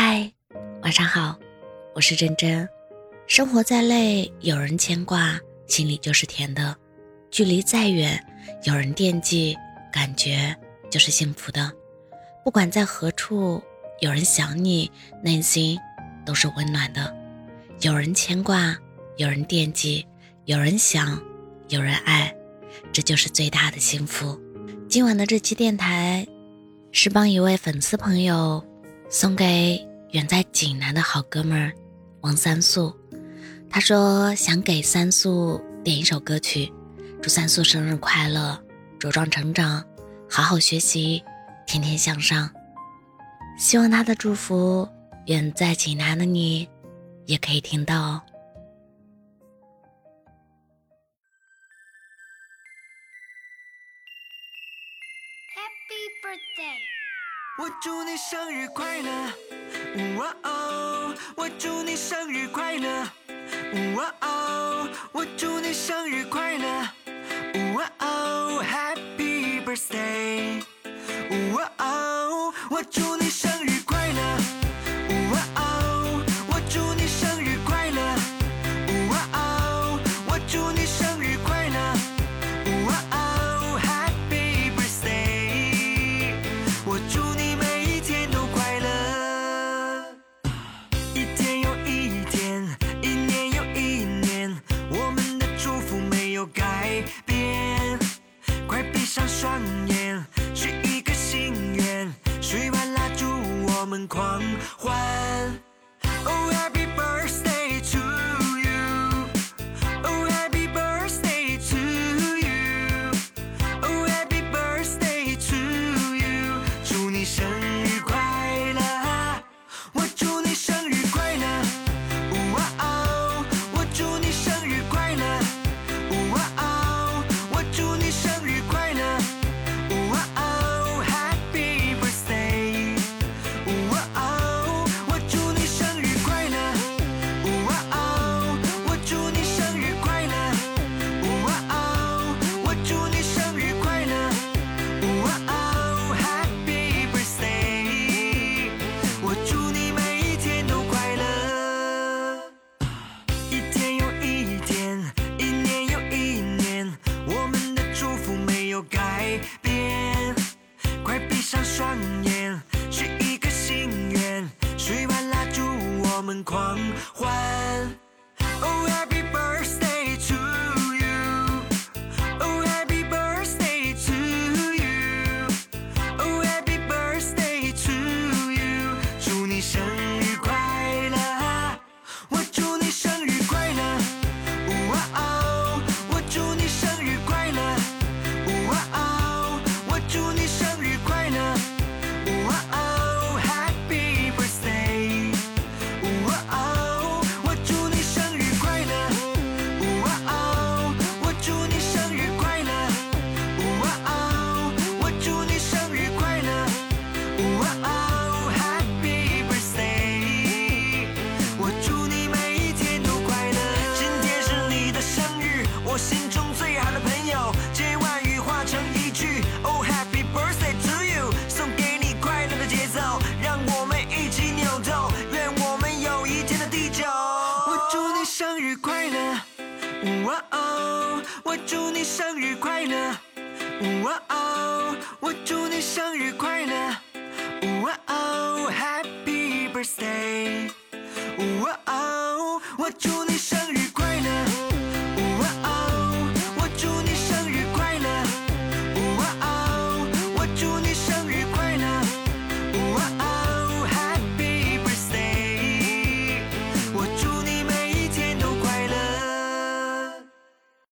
嗨，晚上好，我是真真。生活再累，有人牵挂，心里就是甜的；距离再远，有人惦记，感觉就是幸福的。不管在何处，有人想你，内心都是温暖的。有人牵挂，有人惦记，有人想，有人爱，这就是最大的幸福。今晚的这期电台，是帮一位粉丝朋友。送给远在济南的好哥们儿王三素，他说想给三素点一首歌曲，祝三素生日快乐，茁壮成长，好好学习，天天向上。希望他的祝福，远在济南的你也可以听到哦。Happy birthday. 我祝你生日快乐，哇哦！我祝你生日快乐，哇哦！我祝你生日快乐，哇哦！Happy birthday，哇哦！我祝你生日边，快闭上双眼，许一个心愿，许完蜡烛，我们狂欢。们狂欢。你生日快乐，哇哦，我祝你生日快乐，哇哦，我祝你生日快。